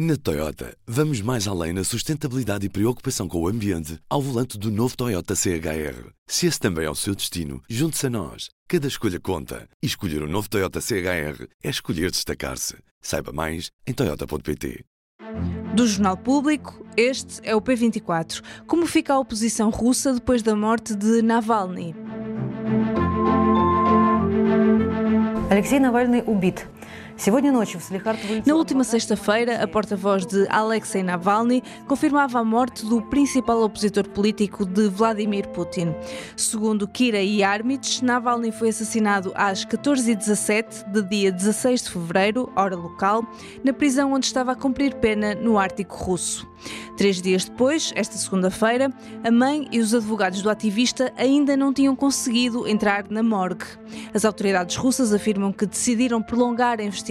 Na Toyota, vamos mais além na sustentabilidade e preocupação com o ambiente ao volante do novo Toyota CHR. Se esse também é o seu destino, junte-se a nós. Cada escolha conta. E escolher o um novo Toyota CHR é escolher destacar-se. Saiba mais em Toyota.pt. Do Jornal Público, este é o P24. Como fica a oposição russa depois da morte de Navalny? Alexei Navalny убит. Na última sexta-feira, a porta-voz de Alexei Navalny confirmava a morte do principal opositor político de Vladimir Putin. Segundo Kira Yarmich, Navalny foi assassinado às 14h17 de dia 16 de fevereiro, hora local, na prisão onde estava a cumprir pena no Ártico Russo. Três dias depois, esta segunda-feira, a mãe e os advogados do ativista ainda não tinham conseguido entrar na morgue. As autoridades russas afirmam que decidiram prolongar a investigação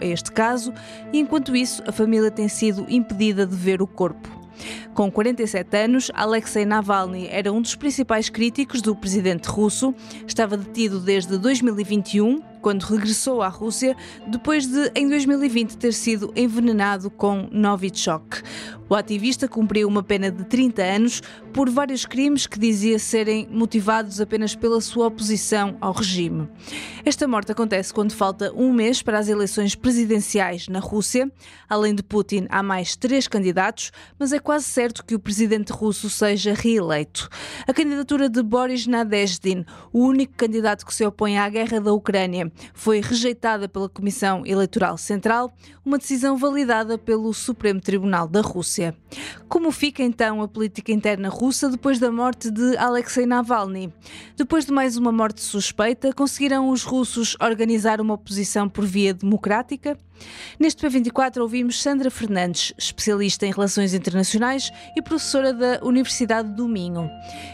a este caso e, enquanto isso, a família tem sido impedida de ver o corpo. Com 47 anos, Alexei Navalny era um dos principais críticos do presidente russo. Estava detido desde 2021, quando regressou à Rússia, depois de, em 2020, ter sido envenenado com Novichok. O ativista cumpriu uma pena de 30 anos por vários crimes que dizia serem motivados apenas pela sua oposição ao regime. Esta morte acontece quando falta um mês para as eleições presidenciais na Rússia. Além de Putin, há mais três candidatos, mas é quase certo que o presidente russo seja reeleito. A candidatura de Boris Nadezhdin, o único candidato que se opõe à guerra da Ucrânia, foi rejeitada pela Comissão Eleitoral Central, uma decisão validada pelo Supremo Tribunal da Rússia. Como fica então a política interna russa depois da morte de Alexei Navalny? Depois de mais uma morte suspeita, conseguirão os russos organizar uma oposição por via democrática? Neste P24 ouvimos Sandra Fernandes, especialista em relações internacionais e professora da Universidade do Minho.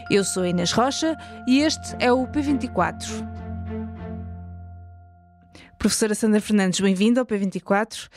Eu sou Inês Rocha e este é o P24. Professora Sandra Fernandes, bem-vinda ao P24.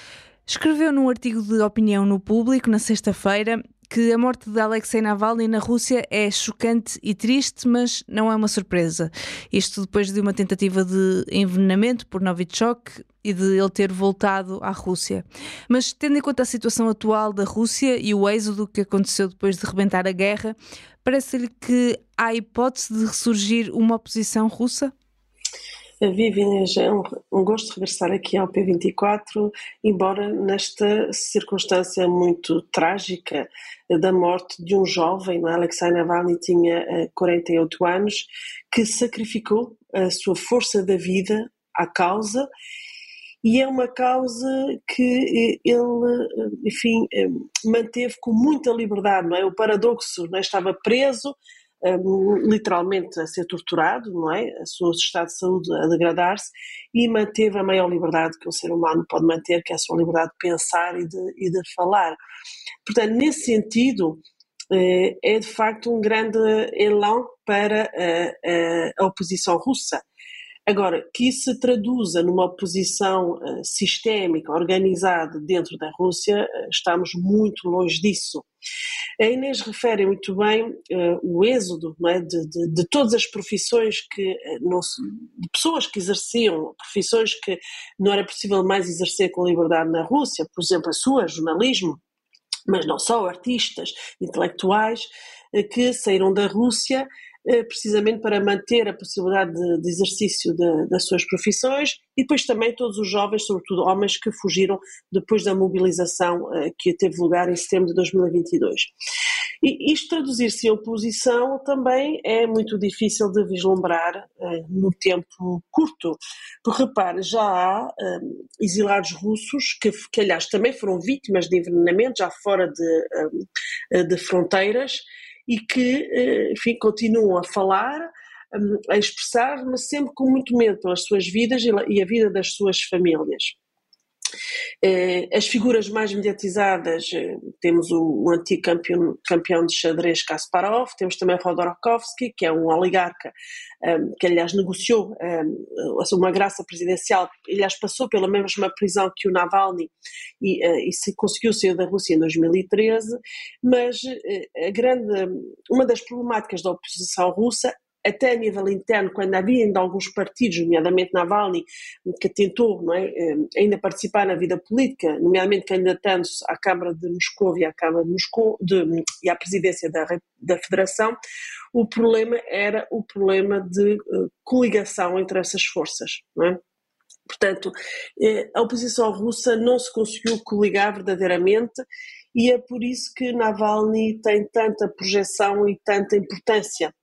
Escreveu num artigo de opinião no público na sexta-feira que a morte de Alexei Navalny na Rússia é chocante e triste, mas não é uma surpresa. Isto depois de uma tentativa de envenenamento por Novichok e de ele ter voltado à Rússia. Mas tendo em conta a situação atual da Rússia e o êxodo que aconteceu depois de rebentar a guerra, parece-lhe que há hipótese de ressurgir uma oposição russa? Vivi, é um, gosto regressar aqui ao P24, embora nesta circunstância muito trágica da morte de um jovem, é? Alexei Navalny tinha 48 eh, anos, que sacrificou a sua força da vida à causa e é uma causa que eh, ele, eh, enfim, manteve com muita liberdade, não é? O paradoxo, não é? Estava preso, literalmente a ser torturado, não é? O seu estado de saúde a degradar-se e manteve a maior liberdade que um ser humano pode manter, que é a sua liberdade de pensar e de, e de falar. Portanto, nesse sentido, eh, é de facto um grande elan para a, a oposição russa. Agora, que isso se traduza numa oposição uh, sistémica, organizada dentro da Rússia, uh, estamos muito longe disso. A Inês refere muito bem uh, o êxodo é, de, de, de, todas as profissões que não se, de pessoas que exerciam profissões que não era possível mais exercer com liberdade na Rússia, por exemplo, a sua, jornalismo, mas não só artistas, intelectuais, que saíram da Rússia eh, precisamente para manter a possibilidade de, de exercício de, das suas profissões e depois também todos os jovens, sobretudo homens, que fugiram depois da mobilização eh, que teve lugar em setembro de 2022. E isto traduzir-se em oposição também é muito difícil de vislumbrar uh, no tempo curto, porque repare, já há exilados russos que, que, aliás, também foram vítimas de envenenamento, já fora de, de fronteiras, e que, eh, enfim, continuam a falar, hum, a expressar, mas sempre com muito medo pelas suas vidas e a vida das suas famílias. Eh, as figuras mais mediatizadas, eh, temos o, antigo campeão, campeão de xadrez Kasparov, temos também Rodorkovsky, que é um oligarca um, que aliás negociou um, uma graça presidencial, aliás passou pela mesma prisão que o Navalny e, uh, e se conseguiu sair da Rússia em 2013, mas uh, a grande, uma das problemáticas da oposição russa até a nível interno, quando havia ainda alguns partidos, nomeadamente Navalny, que tentou não é, eh, ainda participar na vida política, nomeadamente candidatando-se à Câmara de Moscou e à Câmara de Moscou de, e à presidência da, da Federação, o problema era o problema de uh, coligação entre essas forças. Não é? Portanto, a oposição russa não se conseguiu coligar verdadeiramente e é por isso que Navalny tem tanta projeção e tanta importância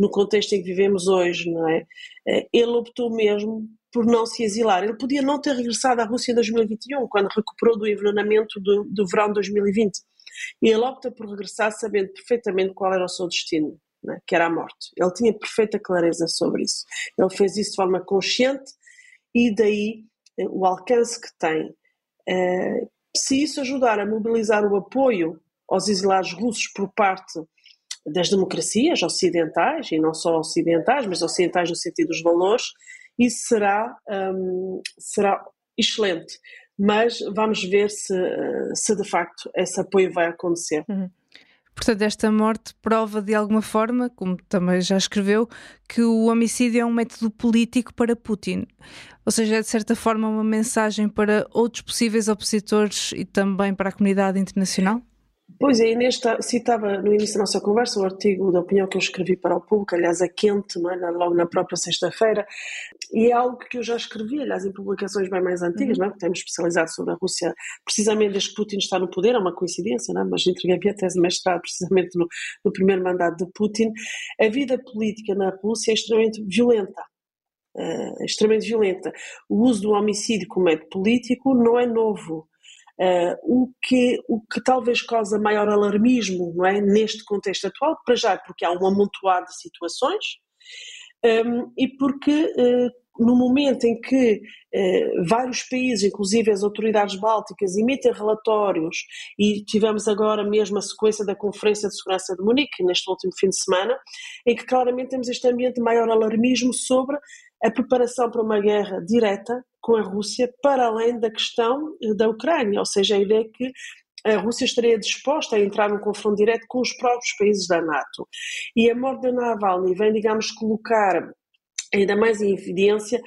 no contexto em que vivemos hoje, não é? Eh, ele optou mesmo por não se exilar. Ele podia não ter regressado à Rússia em 2021, quando recuperou do envenenamento do, do verão de 2020. E ele opta por regressar sabendo perfeitamente qual era o seu destino, é? que era a morte. Ele tinha perfeita clareza sobre isso. Ele fez isso de forma consciente e daí eh, o alcance que tem. Eh, se isso ajudar a mobilizar o apoio aos exilados russos por parte das democracias ocidentais, e não só ocidentais, mas ocidentais no sentido dos valores, isso será, um, será excelente. Mas vamos ver se, se de facto esse apoio vai acontecer. Uhum. Portanto, esta morte prova de alguma forma, como também já escreveu, que o homicídio é um método político para Putin. Ou seja, é de certa forma uma mensagem para outros possíveis opositores e também para a comunidade internacional? Pois é, Inês citava no início da nossa conversa o artigo da opinião que eu escrevi para o público, aliás, a quente, não é? logo na própria sexta-feira, e é algo que eu já escrevi, aliás, em publicações bem mais antigas, uhum. não é? temos especializado sobre a Rússia, precisamente desde que Putin está no poder, é uma coincidência, não é? mas entreguei a tese de mestrado precisamente no, no primeiro mandato de Putin. A vida política na Rússia é extremamente violenta. Uh, extremamente violenta. O uso do homicídio como método político não é novo. Uh, o, que, o que talvez causa maior alarmismo não é, neste contexto atual, para já porque há um amontoado de situações um, e porque uh, no momento em que uh, vários países, inclusive as autoridades bálticas, emitem relatórios e tivemos agora mesmo a sequência da Conferência de Segurança de Munique, neste último fim de semana, em que claramente temos este ambiente de maior alarmismo sobre a preparação para uma guerra direta com a Rússia, para além da questão eh, da Ucrânia, ou seja, a ideia que a Rússia estaria disposta a entrar num confronto direto com os próprios países da NATO. E a morte de Navalny vem, digamos, colocar ainda mais em evidência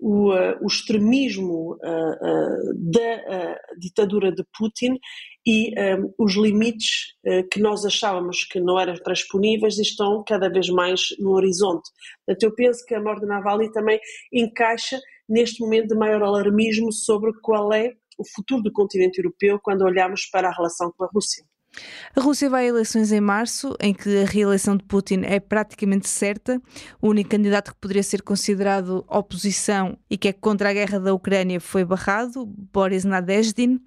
o, uh, o extremismo uh, uh, da ditadura de Putin e um, os limites que nós achávamos que não eram transponíveis estão cada vez mais no horizonte. Portanto, eu penso que a morte de Navalny também encaixa neste momento de maior alarmismo sobre qual é o futuro do continente europeu quando olhamos para a relação com a Rússia. A Rússia vai a eleições em março, em que a reeleição de Putin é praticamente certa. O único candidato que poderia ser considerado oposição e que é contra a guerra da Ucrânia foi barrado, Boris Nadezhdin.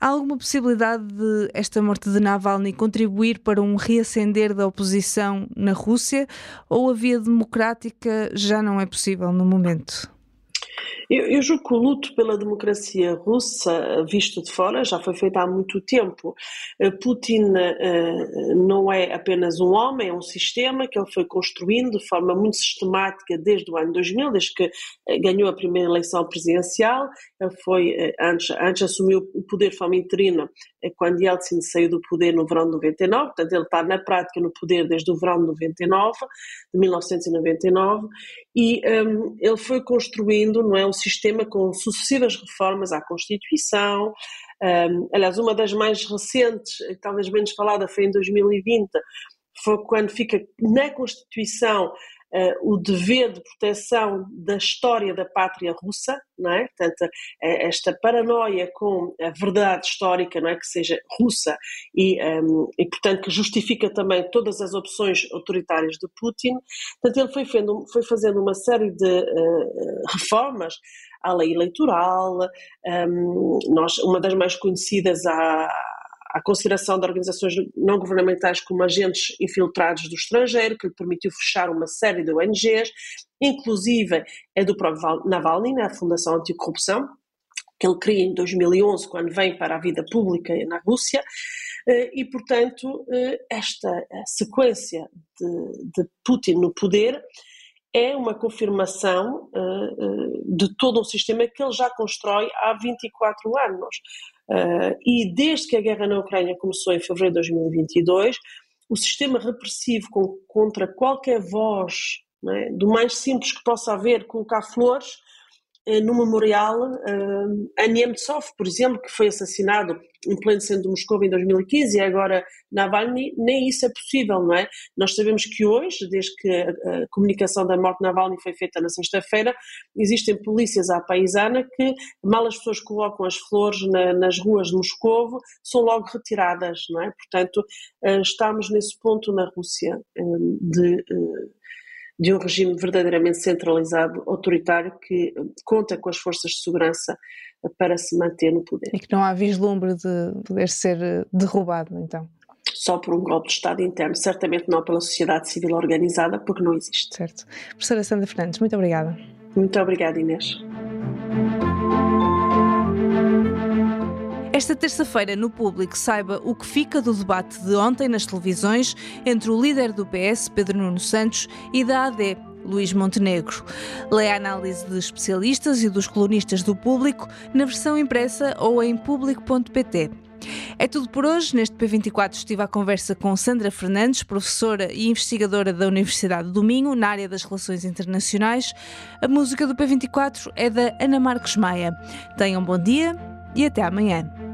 Há alguma possibilidade de esta morte de Navalny contribuir para um reacender da oposição na Rússia ou a via democrática já não é possível no momento? Eu, eu julgo que o luto pela democracia russa, visto de fora, já foi feito há muito tempo. Eh, Putin uh, não é apenas um homem, é um sistema que ele foi construindo de forma muito sistemática desde o ano 2000, desde que uh, ganhou a primeira eleição presidencial. Ele foi, antes, antes assumiu o poder de forma interina, quando Yeltsin saiu do poder no verão de 99, portanto ele está na prática no poder desde o verão de 99, de 1999, e um, ele foi construindo não é, um sistema com sucessivas reformas à Constituição. Um, aliás, uma das mais recentes, talvez menos falada, foi em 2020, foi quando fica na Constituição uh, o dever de proteção da história da pátria russa, não é? Portanto, eh, esta paranoia com a verdade histórica, não é? Que seja russa e, um, e, portanto, que justifica também todas as opções autoritárias de Putin. Portanto, ele foi, foi fazendo uma série de uh, reformas à lei eleitoral, um, nós, uma das mais conhecidas há à consideração de organizações não governamentais como agentes infiltrados do estrangeiro, que lhe permitiu fechar uma série de ONGs, inclusive é do próprio Navalny, na Fundação Anticorrupção, que ele cria em 2011, quando vem para a vida pública na Rússia, eh, e, portanto, eh, esta sequência de, de Putin no poder é uma confirmação uh, de todo um sistema que ele já constrói há 24 anos. Uh, e desde que a guerra na Ucrânia começou em fevereiro de 2022, o sistema repressivo com, contra qualquer voz é? do mais simples que possa haver, colocar flores no memorial uh, a Nemtsov, por exemplo, que foi assassinado em pleno centro de Moscou em 2015 e agora Navalny, nem isso é possível, não é? Nós sabemos que hoje, desde que a, a comunicação da morte de Navalny foi feita na sexta-feira, existem polícias à paisana que, mal as pessoas colocam as flores na, nas ruas de Moscou, são logo retiradas, não é? Portanto, uh, estamos nesse ponto na Rússia de de um regime verdadeiramente centralizado, autoritário, que conta com as forças de segurança para se manter no poder. E que não há vislumbre de poder ser eh, derrubado, então? Só por um golpe de Estado interno, certamente não pela sociedade civil organizada, porque não existe. Certo. Professora Sandra Fernandes, muito obrigada. Muito obrigada, Inês. Esta terça-feira, no público, saiba o que fica do debate de ontem nas televisões entre o líder do PS, Pedro Nuno Santos, e da AD, Luís Montenegro. Lê a análise de especialistas e dos colunistas do público na versão impressa ou em público.pt. É tudo por hoje. Neste P24 estive à conversa com Sandra Fernandes, professora e investigadora da Universidade do Minho, na área das relações internacionais. A música do P24 é da Ana Marques Maia. Tenham um bom dia e até amanhã.